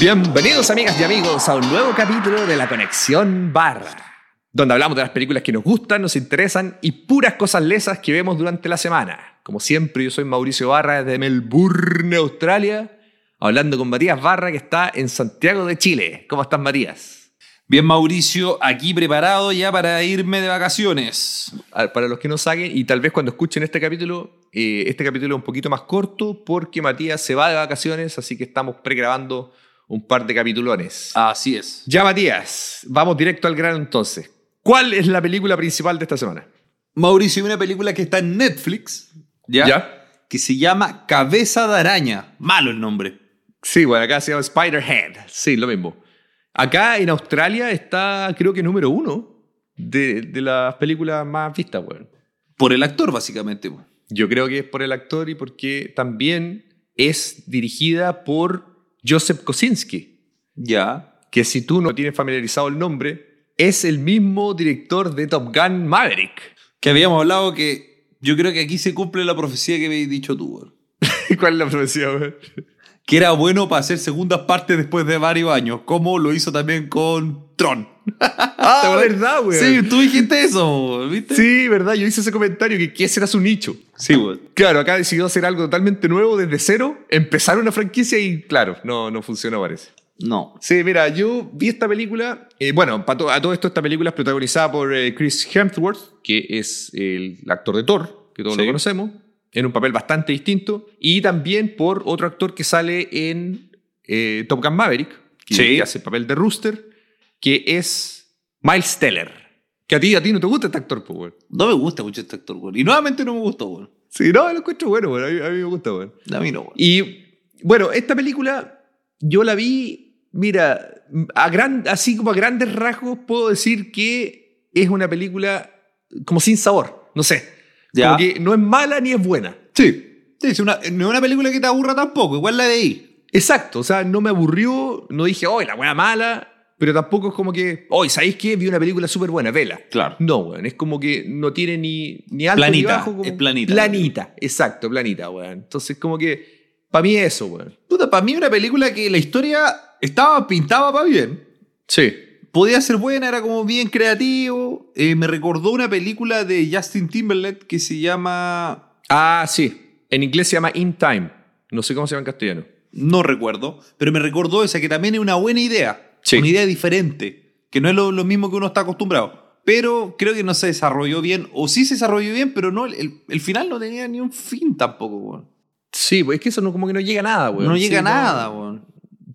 Bienvenidos amigas y amigos a un nuevo capítulo de la Conexión Barra, donde hablamos de las películas que nos gustan, nos interesan y puras cosas lesas que vemos durante la semana. Como siempre, yo soy Mauricio Barra desde Melbourne, Australia, hablando con Matías Barra que está en Santiago de Chile. ¿Cómo estás, Matías? Bien, Mauricio, aquí preparado ya para irme de vacaciones. A- Para los que no saben, y tal vez cuando escuchen este capítulo, eh, este capítulo es un poquito más corto porque Matías se va de vacaciones, así que estamos pregrabando un par de capitulones. Así es. Ya, Matías, vamos directo al grano entonces. ¿Cuál es la película principal de esta semana? Mauricio, hay una película que está en Netflix, ¿ya? ¿Ya? Que se llama Cabeza de Araña. Malo el nombre. Sí, bueno, acá se llama Spider-Head. Sí, lo mismo. Acá en Australia está, creo que número uno de, de las películas más vistas, weón. Por el actor, básicamente. Yo creo que es por el actor y porque también es dirigida por Joseph Kosinski, Ya. que si tú no tienes familiarizado el nombre, es el mismo director de Top Gun Maverick. Que habíamos hablado que yo creo que aquí se cumple la profecía que habéis dicho tú. ¿Cuál es la profecía? Que era bueno para hacer segundas partes después de varios años, como lo hizo también con Tron. Ah, verdad, weón. Sí, tú dijiste eso, ¿viste? Sí, verdad, yo hice ese comentario que, que ese era su nicho. Sí, weón. Claro, acá decidió hacer algo totalmente nuevo desde cero, empezar una franquicia y claro, no, no funcionó parece. No. Sí, mira, yo vi esta película, eh, bueno, pa to- a todo esto esta película es protagonizada por eh, Chris Hemsworth, que es el actor de Thor, que todos Sí. lo conocemos, en un papel bastante distinto, y también por otro actor que sale en eh, Top Gun Maverick, que, Sí. hace el papel de Rooster, que es Miles Teller. Que a ti, a ti no te gusta este actor, pues, weón. No me gusta mucho este actor, weón. Y nuevamente no me gustó, weón. Sí, no, lo encuentro bueno, weón. A mí, a mí me gusta, weón. A mí no, weón. Y bueno, esta película yo la vi, mira, a gran, así como a grandes rasgos puedo decir que es una película como sin sabor, no sé. Ya. Como que no es mala ni es buena. Sí. Sí, es una, no es una película que te aburra tampoco, igual la de ahí. Exacto, o sea, no me aburrió, no dije, oh, la buena mala, pero tampoco es como que, hoy, ¿sabéis qué? Vi una película súper buena, vela. Claro. No, weón, es como que no tiene ni, ni alto ni Planita, bajo. como- es planita. Planita, exacto, planita, weón. Entonces, como que, para mí eso, weón. Puta, para mí una película que la historia estaba pintada para bien. Sí. Podía ser buena, era como bien creativo. Eh, me recordó una película de Justin Timberlake que se llama... Ah, sí. En inglés se llama In Time. No sé cómo se llama en castellano. No recuerdo, pero me recordó esa que también es una buena idea. Sí. Una idea diferente, que no es lo, lo mismo que uno está acostumbrado. Pero creo que no se desarrolló bien, o sí se desarrolló bien, pero no, el, el final no tenía ni un fin tampoco, weón. Sí, pues es que eso no, como que no llega a nada, weón. No llega a Sí, nada, weón.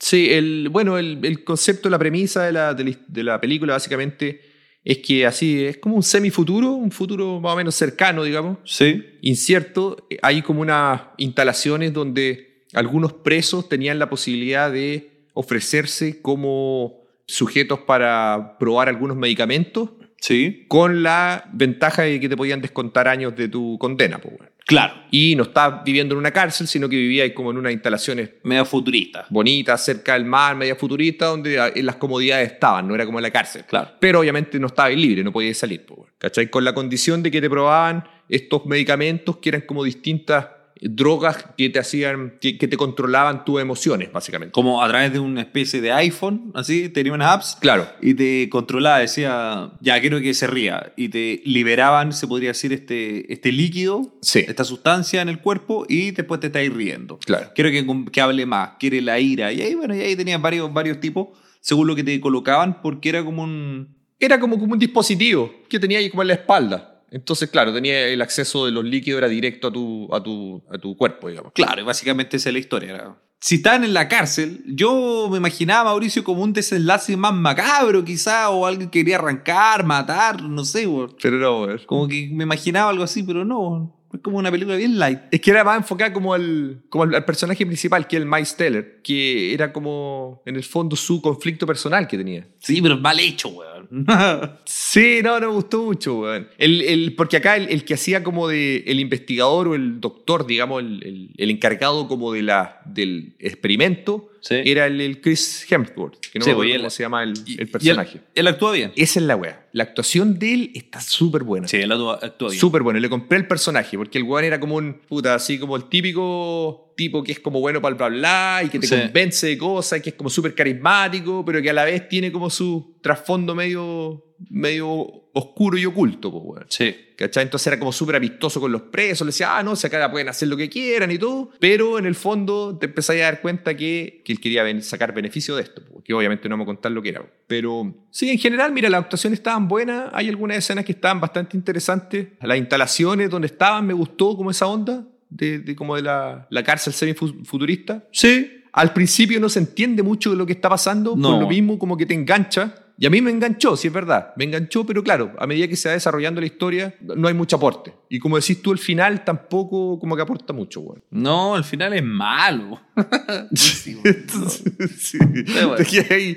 Sí, el, bueno, el, el concepto, la premisa de la, de la- de la película básicamente es que así es como un semifuturo, un futuro más o menos cercano, digamos, Sí. incierto. Hay como unas instalaciones donde algunos presos tenían la posibilidad de ofrecerse como sujetos para probar algunos medicamentos Sí. con la ventaja de que te podían descontar años de tu condena. pues, weón. Claro. Y no estás viviendo en una cárcel, sino que vivías como en unas instalaciones Medio futurista. bonitas, cerca del mar, media futurista, donde las comodidades estaban, no era como en la cárcel. Claro. Pero obviamente no estabas libre, no podías salir. ¿Cachai? Con la condición de que te probaban estos medicamentos que eran como distintas drogas que te hacían, que, que te controlaban tus emociones, básicamente. Como a través de una especie de iPhone, así, tenía unas apps. Claro. Y te controlaba, decía, ya quiero que se ría. Y te liberaban, se podría decir, este, este líquido, Sí. esta sustancia en el cuerpo, y después te estáis riendo. Claro. Quiero que, que hable más, quiere la ira. Y ahí, bueno, y ahí tenías varios, varios tipos, según lo que te colocaban, porque era como un. Era como, como un dispositivo que tenía ahí como en la espalda. Entonces, claro, tenía el acceso de los líquidos, era directo a tu, a tu, a tu cuerpo, digamos. Claro, y básicamente esa es la historia. era- Si estaban en la cárcel, yo me imaginaba a Mauricio como un desenlace más macabro, quizá, o alguien que quería arrancar, matar, no sé, weón. Pero no, weón. Como que me imaginaba algo así, pero no. Es como una película bien light. Es que era más enfocada como al, como al, al personaje principal, que es el Miles Teller, que era como, en el fondo, su conflicto personal que tenía. Sí, pero mal hecho, weón. Sí, no, no me gustó mucho, weón. El, el- porque acá el, que hacía como de el investigador o el doctor, digamos, el encargado como de la, del experimento, Sí. era el, el Chris Hemsworth, que no Sí, me pues, acuerdo y cómo él- se llama el, Y- el y personaje. él, él actúa bien. Esa es la wea. La actuación de él está súper buena. Sí, él actúa, bien. Súper bueno. Le compré el personaje porque el weón era como un puta, así como el típico tipo que es como bueno para el bla bla y que te Sí. convence de cosas, que es como súper carismático, pero que a la vez tiene como su trasfondo medio, medio oscuro y oculto, pues, weón. Sí. ¿Cachai? Entonces era como súper amistoso con los presos, le decía, ah, no, si acá pueden hacer lo que quieran y todo, pero en el fondo te empezás a dar cuenta que, que él quería ven- sacar beneficio de esto, porque obviamente no vamos a contar lo que era. Pero sí, en general, mira, las actuaciones estaban buenas, hay algunas escenas que estaban bastante interesantes, las instalaciones donde estaban me gustó como esa onda, de, de como de la, la cárcel semi-futurista. Sí. Al principio no se entiende mucho de lo que está pasando, No. por lo mismo como que te engancha. Y a mí me enganchó, sí es verdad, me enganchó, pero claro, a medida que se va desarrollando la historia, no hay mucho aporte. Y como decís tú, el final tampoco como que aporta mucho, güey. No, al final es malo. sí. bueno. que, hay-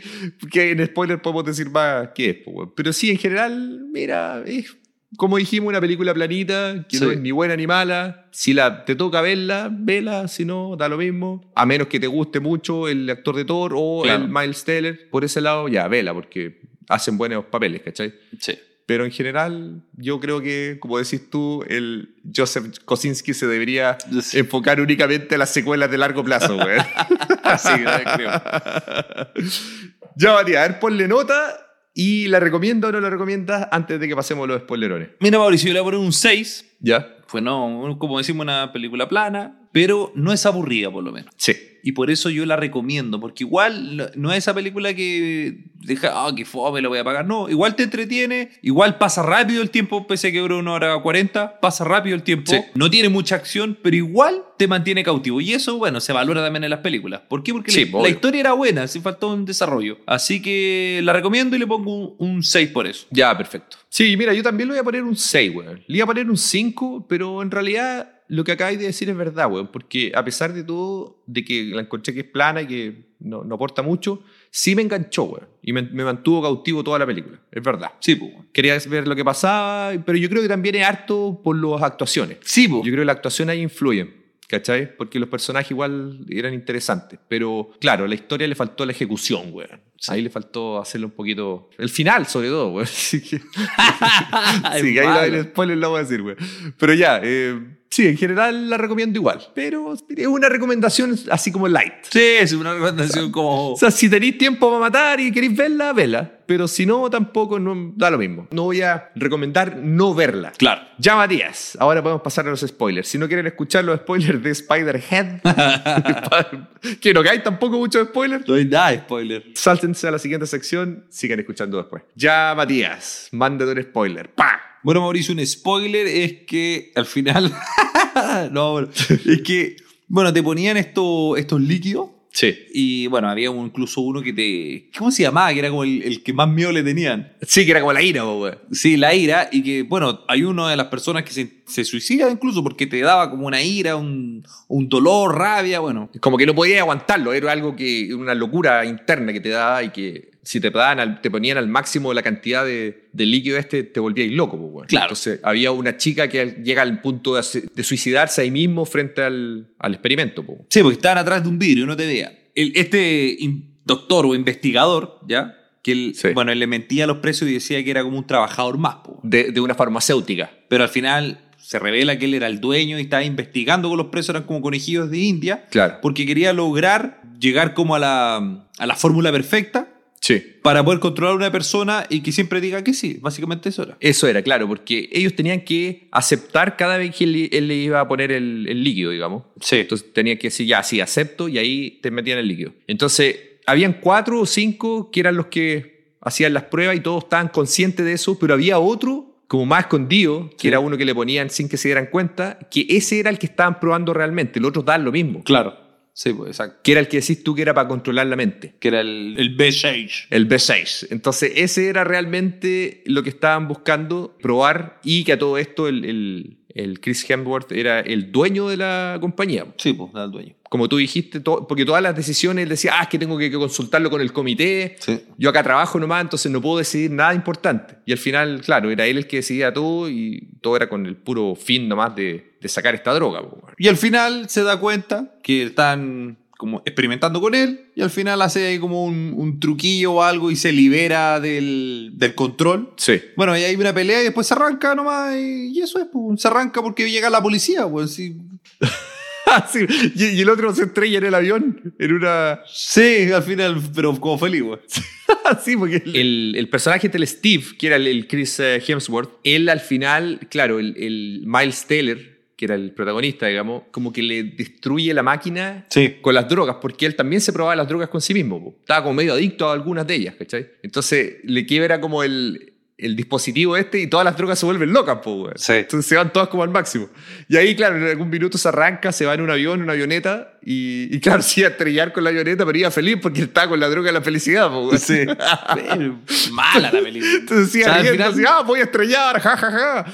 que en spoiler podemos decir más qué es, güey. Pero sí, en general, mira, es como dijimos, una película planita, que no Sí. es ni buena ni mala. Si la, te toca verla, vela, si no, da lo mismo. A menos que te guste mucho el actor de Thor o Claro. el Miles Teller. Por ese lado, ya, vela, porque hacen buenos papeles, ¿cachai? Sí. Pero en general, yo creo que, como decís tú, el Joseph Kosinski se debería Sí. enfocar únicamente a las secuelas de largo plazo, güey. Sí, creo. ya, Matías, a ver, ponle nota y la recomiendo o no la recomiendas antes de que pasemos los spoilerones. Mira, Mauricio, yo le voy a poner un 6. ¿Ya? Fue, no, como decimos, una película plana, pero no es aburrida, por lo menos. Sí. Y por eso yo la recomiendo, porque igual no- es esa película que deja, ah, que fome, lo voy a pagar. No, igual te entretiene, igual pasa rápido el tiempo, pese a que dura una hora 40, pasa rápido el tiempo. Sí. No tiene mucha acción, pero igual te mantiene cautivo. Y eso, bueno, se valora también en las películas. ¿Por qué? Porque Sí, la, la historia era buena, sí faltó un desarrollo. Así que la recomiendo y le pongo un, un 6 por eso. Ya, perfecto. Sí, mira, yo también le voy a poner un 6, weón. Le iba a poner un 5, pero en realidad lo que acabáis de decir es verdad, weón. Porque a pesar de todo, de que la encontré que es plana y que no, no aporta mucho, sí me enganchó, weón. Y me, me mantuvo cautivo toda la película. Es verdad. Sí, pues. Quería ver lo que pasaba, pero yo creo que también es harto por las actuaciones. Sí, pues. Yo creo que las actuaciones ahí influyen, ¿cachai? Porque los personajes igual eran interesantes. Pero claro, la historia le faltó la ejecución, weón. Ahí le faltó hacerlo un poquito. El final, sobre todo, weón. Así que. sí, que ahí el spoiler lo voy a decir, weón. Pero ya, eh, sí, en general la recomiendo igual. Pero es una recomendación así como light. Sí, es una recomendación como... O sea, si tenéis tiempo para matar y queréis verla, vela. Pero si no, tampoco no, da lo mismo. No voy a recomendar no verla. Claro. Ya, Matías, ahora podemos pasar a los spoilers. Si no quieren escuchar los spoilers de Spider-Head, que no que hay tampoco muchos spoilers, No hay nada spoiler. sáltense a la siguiente sección, sigan escuchando después. Ya, Matías, mándate un spoiler. ¡Pa! Bueno, Mauricio, un spoiler es que al final. no, bueno, es que. Bueno, te ponían esto, estos líquidos. Sí. Y bueno, había un- incluso uno que te. ¿Cómo se llamaba? Que era como el, el que más miedo le tenían. Sí, que era como la ira, weón. Sí, la ira. Y que, bueno, hay una de las personas que se, se suicida incluso porque te daba como una ira, un, un dolor, rabia. Bueno, Como que no podías aguantarlo, era algo que, una locura interna que te daba y que si te, daban al- te ponían al máximo la cantidad de, de líquido este, te volvías loco. po, weón. Claro. Entonces había una chica que llega al punto de, de suicidarse ahí mismo frente al, al experimento. po. Sí, porque estaban atrás de un vidrio y no te veía. El- este doctor o investigador, ¿ya? Que él, Sí. bueno, él le mentía a los precios y decía que era como un trabajador más, po. De, de una farmacéutica. Pero al final se revela que él era el dueño y estaba investigando con los presos, eran como conejillos de India, Claro. porque quería lograr llegar como a la, a la fórmula perfecta Sí. para poder controlar a una persona y que siempre diga que sí. Básicamente eso era. Eso era, claro, porque ellos tenían que aceptar cada vez que él, él le iba a poner el, el líquido, digamos. Sí. Entonces tenían que decir, ya, sí, acepto, y ahí te metían el líquido. Entonces, habían cuatro o cinco que eran los que hacían las pruebas y todos estaban conscientes de eso, pero había otro, como más escondido, que Sí. era uno que le ponían sin que se dieran cuenta, que ese era el que estaban probando realmente, los otros daban lo mismo. Claro. Sí, pues exacto. Que era el que decís tú que era para controlar la mente. Que era el, el B6. El B6. Entonces, ese era realmente lo que estaban buscando probar y que a todo esto el, el- el Chris Hemsworth era el dueño de la compañía. Sí, pues, era el dueño. Como tú dijiste, to- porque todas las decisiones él decía, ah, es que tengo que, que consultarlo con el comité. Sí. Yo acá trabajo nomás, entonces no puedo decidir nada importante. Y al final, claro, era él el que decidía todo y todo era con el puro fin nomás de, de sacar esta droga. po. Y al final se da cuenta que están como experimentando con él y al final hace ahí como un, un truquillo o algo y se libera del, del control. Sí. Bueno, y hay una pelea y después se arranca nomás y, y eso es, pues, se arranca porque llega la policía, pues sí. Sí. Y, y el otro se estrella en el avión, en una... Sí, al final, pero como feliz, güey. sí, porque el, el- el personaje del Steve, que era el, el Chris eh, Hemsworth, él al final, claro, el, el Miles Taylor, que era el protagonista, digamos, como que le destruye la máquina Sí. con las drogas, porque él también se probaba las drogas con sí mismo. po. Estaba como medio adicto a algunas de ellas, ¿cachai? Entonces le quiebra como el, el dispositivo este y todas las drogas se vuelven locas, po, weón. Sí. Entonces se van todas como al máximo. Y ahí, claro, en algún minuto se arranca, se va en un avión, en una avioneta, y, y claro, iba a estrellar con la avioneta, pero iba feliz porque él estaba con la droga de la felicidad, po, weón. Sí. Pero, Mala la película. Entonces sigue O sea, al final- así, ah, voy a estrellar, ja, ja, ja.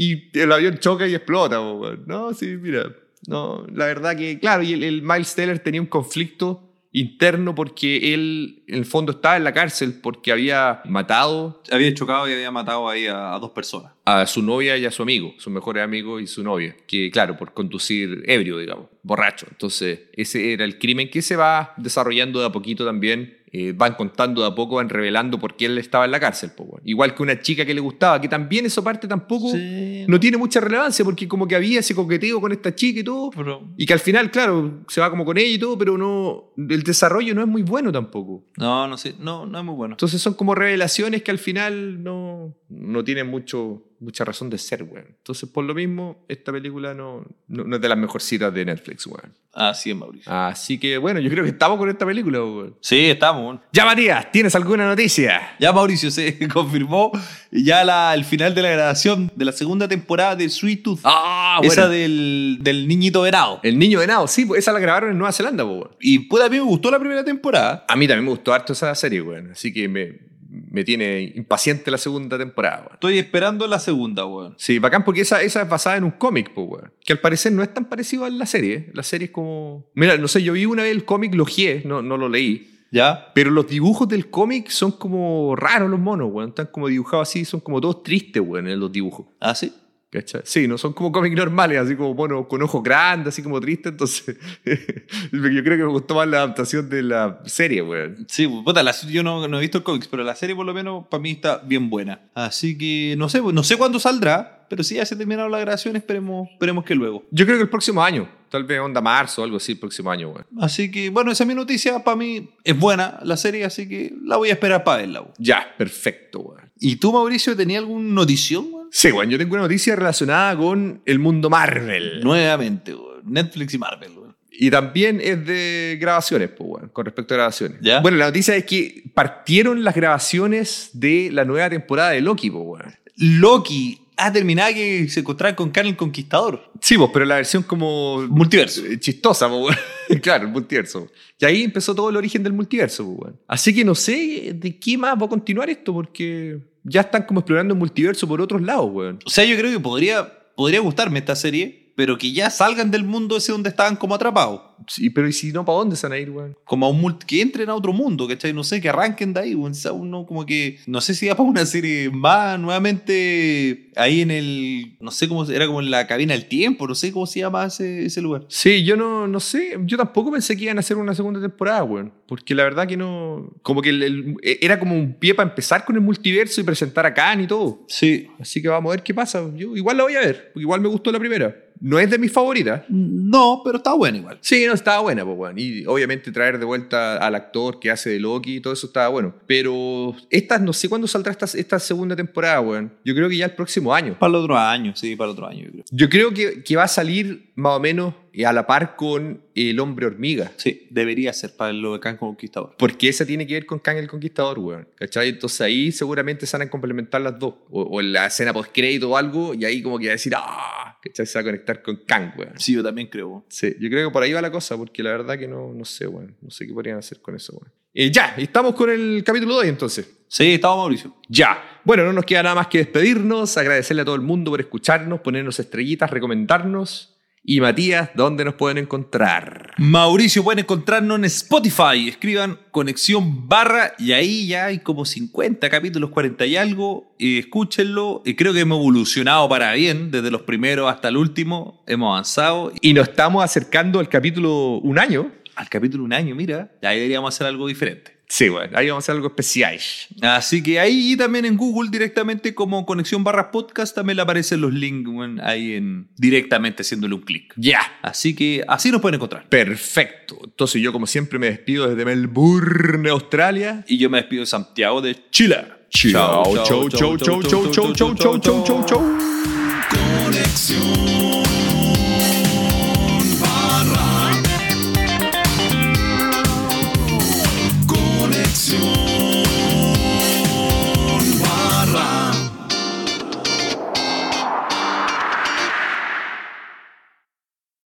Y el avión choca y explota, po. No, sí, mira. No, la verdad que, claro, y el, el Miles Teller tenía un conflicto interno porque él, en el fondo, estaba en la cárcel porque había matado Había chocado y había matado ahí a, a dos personas. a su novia y a su amigo, su mejor amigo y su novia, que claro, por conducir ebrio, digamos, borracho. Entonces, ese era el crimen que se va desarrollando de a poquito también. Eh, van contando de a poco, van revelando por qué él estaba en la cárcel. po. Igual que una chica que le gustaba, que también esa parte tampoco Sí. no tiene mucha relevancia, porque como que había ese coqueteo con esta chica y todo, Pero- y que al final, claro, se va como con ella y todo, pero no, el desarrollo no es muy bueno tampoco. No, no sé. No, no es muy bueno. Entonces son como revelaciones que al final no, no tienen mucho, mucha razón de ser, weón. Entonces, por lo mismo, esta película no, no, no es de las mejorcitas de Netflix, weón. Así es, Mauricio. Así que, bueno, yo creo que estamos con esta película, weón. Sí, estamos. bueno. Ya, Matías, ¿tienes alguna noticia? Ya Mauricio se confirmó ya la, el final de la grabación de la segunda temporada de Sweet Tooth. Ah, Esa del, del niñito venado. El niño de nado, sí, pues esa la grabaron en Nueva Zelanda, po, weón. Y puta, a mí me gustó la primera temporada. A mí también me gustó harto esa serie, weón. Así que me, me tiene impaciente la segunda temporada, weón. Estoy esperando la segunda, weón. Sí, bacán porque esa, esa es basada en un cómic, pues, weón. Que al parecer no es tan parecido a la serie. ¿eh? La serie es como... Mira, no sé, yo vi una vez el cómic, lo gié, no, no lo leí. ¿Ya? Pero los dibujos del cómic son como raros los monos, weón. Están como dibujados así, son como todos tristes, weón, en los dibujos. ¿Ah, sí? ¿Cachai? Sí, no son como cómics normales, así como monos con ojos grandes, así como tristes. Entonces, yo creo que me gustó más la adaptación de la serie, weón. Sí, puta, la- yo no, no he visto el cómics, pero la serie por lo menos para mí está bien buena. Así que no sé, no sé cuándo saldrá, pero si ya se terminaron las grabaciones, esperemos, esperemos que luego. Yo creo que el próximo año, tal vez onda marzo o algo así, el próximo año, weón. Así que, bueno, esa es mi noticia. Para mí es buena la serie, así que la voy a esperar para verla. weón. Ya, perfecto, weón. ¿Y tú, Mauricio, tenías alguna notición? Sí, weón, yo tengo una noticia relacionada con el mundo Marvel. Nuevamente. Netflix y Marvel. Y también es de grabaciones, pues, con respecto a grabaciones. ¿Ya? Bueno, la noticia es que partieron las grabaciones de la nueva temporada de Loki, pues. Loki ha terminado que se encontraba con Khan el Conquistador. Sí, pues, pero la versión como Multiverso. eh, chistosa, pues, weón. claro, el multiverso. Y ahí empezó todo el origen del multiverso, pues. Así que no sé de qué más va a continuar esto, porque ya están como explorando el multiverso por otros lados, weón. O sea, yo creo que podría, podría gustarme esta serie, pero que ya salgan del mundo ese donde estaban como atrapados. Sí, pero ¿y si no, para dónde se van a ir, weón? Como a un multi- que entren a otro mundo, ¿cachai? No sé, que arranquen de ahí. weón. Uno como que, no sé si da para una serie más nuevamente ahí en el, no sé cómo, se- era como en la cabina del tiempo, no sé cómo se llama ese, ese lugar. Sí, yo no, no sé, yo tampoco pensé que iban a hacer una segunda temporada, weón. Porque la verdad que no. Como que el- el- era como un pie para empezar con el multiverso y presentar a Khan y todo. Sí. Así que vamos a ver qué pasa. Yo igual la voy a ver, porque igual me gustó la primera. No es de mis favoritas. No, pero está bueno igual. Sí, no, estaba buena, pues, weón. Y obviamente traer de vuelta al actor que hace de Loki y todo eso estaba bueno. Pero esta, no sé cuándo saldrá esta, esta segunda temporada, weón. Yo creo que ya el próximo año. Para el otro año, sí, para el otro año, yo creo. Yo creo que, que va a salir más o menos a la par con El Hombre Hormiga. Sí, debería ser para lo de Khan Conquistador. Porque esa tiene que ver con Kang el Conquistador, weón. ¿Cachai? Entonces ahí seguramente se van a complementar las dos. O, o en la escena post-crédito o algo, y ahí como que va a decir, ¡ah! ¿Cachai? Se va a conectar con Kang, weón. Sí, yo también creo. Sí, yo creo que por ahí va la cosa, porque la verdad que no, no sé, weón. No sé qué podrían hacer con eso, weón. Eh, ya, estamos con el capítulo de hoy entonces. Sí, estaba Mauricio. Ya. Bueno, no nos queda nada más que despedirnos, agradecerle a todo el mundo por escucharnos, ponernos estrellitas, recomendarnos. Y Matías, ¿dónde nos pueden encontrar? Mauricio, pueden encontrarnos en Spotify. Escriban conexión barra y ahí ya hay como 50 capítulos, 40 y algo. Eh, escúchenlo. Y creo que hemos evolucionado para bien, desde los primeros hasta el último. Hemos avanzado. Y nos estamos acercando al capítulo un año. Al capítulo un año, mira. Ahí deberíamos hacer algo diferente. Sí, bueno, ahí vamos a hacer algo especial. Así que ahí también en Google directamente como conexión barra podcast también le aparecen los links bueno, ahí en directamente haciéndole un clic. Ya. Así que así nos pueden encontrar. Perfecto. Entonces yo como siempre me despido desde Melbourne, Australia. Y yo me despido de Santiago de Chile. Chao, chau, chau, chau, chau, chau, chau, chau, chau, chau, chau. Conexión